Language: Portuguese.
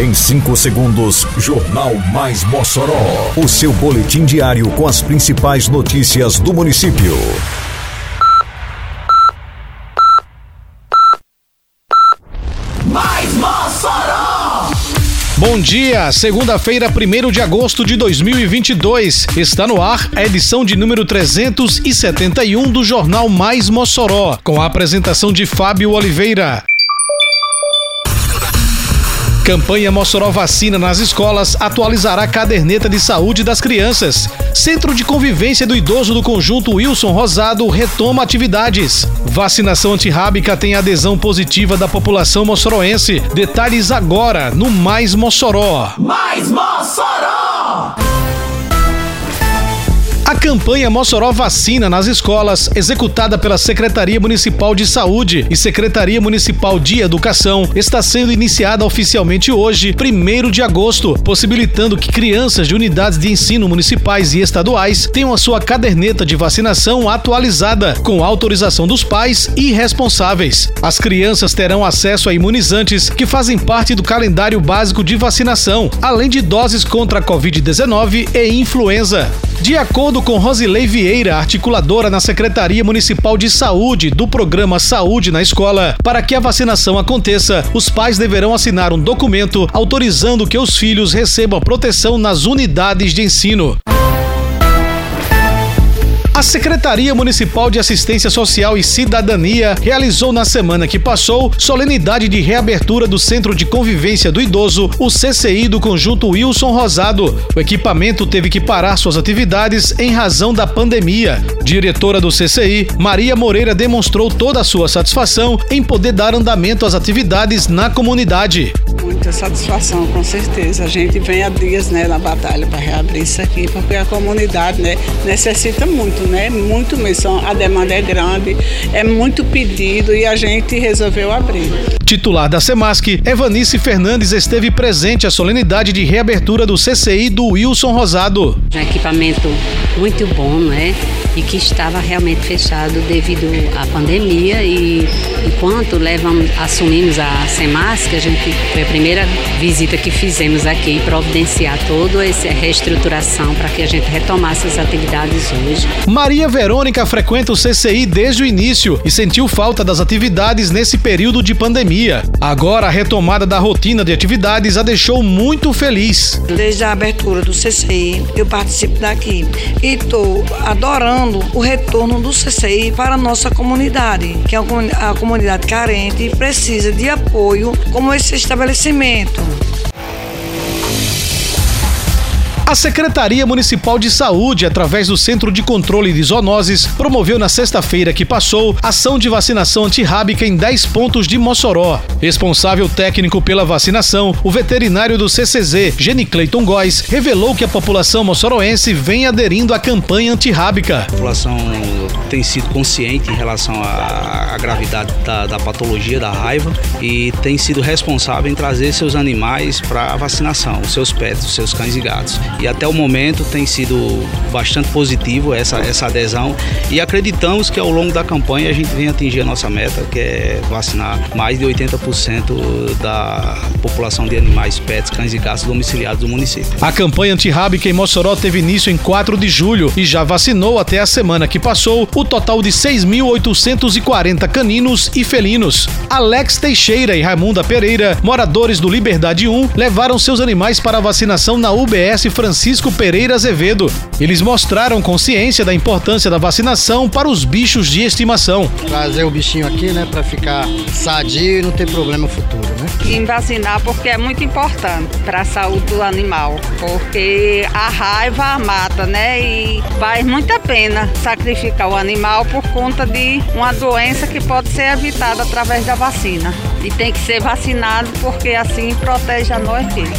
Em 5 segundos, Jornal Mais Mossoró. O seu boletim diário com as principais notícias do município. Mais Mossoró! Bom dia, segunda-feira, 1 de agosto de 2022. Está no ar a edição de número 371 do Jornal Mais Mossoró, com a apresentação de Fábio Oliveira. Campanha Mossoró Vacina nas escolas atualizará a caderneta de saúde das crianças. Centro de Convivência do Idoso do Conjunto Wilson Rosado retoma atividades. Vacinação antirrábica tem adesão positiva da população moçoroense. Detalhes agora no Mais Mossoró. Mais Mossoró! A campanha Mossoró Vacina nas escolas, executada pela Secretaria Municipal de Saúde e Secretaria Municipal de Educação, está sendo iniciada oficialmente hoje, 1 de agosto, possibilitando que crianças de unidades de ensino municipais e estaduais tenham a sua caderneta de vacinação atualizada, com autorização dos pais e responsáveis. As crianças terão acesso a imunizantes que fazem parte do calendário básico de vacinação, além de doses contra a Covid-19 e influenza. De acordo com Rosilei Vieira, articuladora na Secretaria Municipal de Saúde do programa Saúde na Escola, para que a vacinação aconteça, os pais deverão assinar um documento autorizando que os filhos recebam proteção nas unidades de ensino. A Secretaria Municipal de Assistência Social e Cidadania realizou na semana que passou solenidade de reabertura do Centro de Convivência do Idoso, o CCI do Conjunto Wilson Rosado. O equipamento teve que parar suas atividades em razão da pandemia. Diretora do CCI, Maria Moreira demonstrou toda a sua satisfação em poder dar andamento às atividades na comunidade. Muita satisfação, com certeza. A gente vem há dias né, na batalha para reabrir isso aqui, porque a comunidade né, necessita muito, né? Muito mesmo. A demanda é grande, é muito pedido e a gente resolveu abrir. Titular da Semasc, Evanice Fernandes esteve presente à solenidade de reabertura do CCI do Wilson Rosado. Um equipamento muito bom, né? E que estava realmente fechado devido à pandemia e enquanto levamos, assumimos a Semasc, a gente foi a primeira visita que fizemos aqui providenciar toda essa reestruturação para que a gente retomasse as atividades hoje. Maria Verônica frequenta o CCI desde o início e sentiu falta das atividades nesse período de pandemia. Agora a retomada da rotina de atividades a deixou muito feliz. Desde a abertura do CCI, eu participo daqui e estou adorando o retorno do CCI para a nossa comunidade, que é a comunidade carente e precisa de apoio como esse estabelecimento. A Secretaria Municipal de Saúde, através do Centro de Controle de Zoonoses, promoveu na sexta-feira que passou ação de vacinação antirrábica em 10 pontos de Mossoró. Responsável técnico pela vacinação, o veterinário do CCZ, Jenny Clayton Góes, revelou que a população moçoroense vem aderindo à campanha antirrábica. A população tem sido consciente em relação à, gravidade da, da patologia, da raiva, e tem sido responsável em trazer seus animais para a vacinação, seus pets, seus cães e gatos e até o momento tem sido bastante positivo essa, essa adesão e acreditamos que ao longo da campanha a gente vem atingir a nossa meta, que é vacinar mais de 80% da população de animais, pets, cães e gatos domiciliados do município. A campanha antirrábica em Mossoró teve início em 4 de julho e já vacinou até a semana que passou o total de 6.840 caninos e felinos. Alex Teixeira e Raimunda Pereira, moradores do Liberdade 1, levaram seus animais para a vacinação na UBS Francisco Francisco Pereira Azevedo. Eles mostraram consciência da importância da vacinação para os bichos de estimação. Trazer o bichinho aqui, né, para ficar sadio e não ter problema futuro, né? E vacinar porque é muito importante para a saúde do animal, porque a raiva mata, né? E faz muita pena sacrificar o animal por conta de uma doença que pode ser evitada através da vacina. E tem que ser vacinado porque assim protege a nós filhos.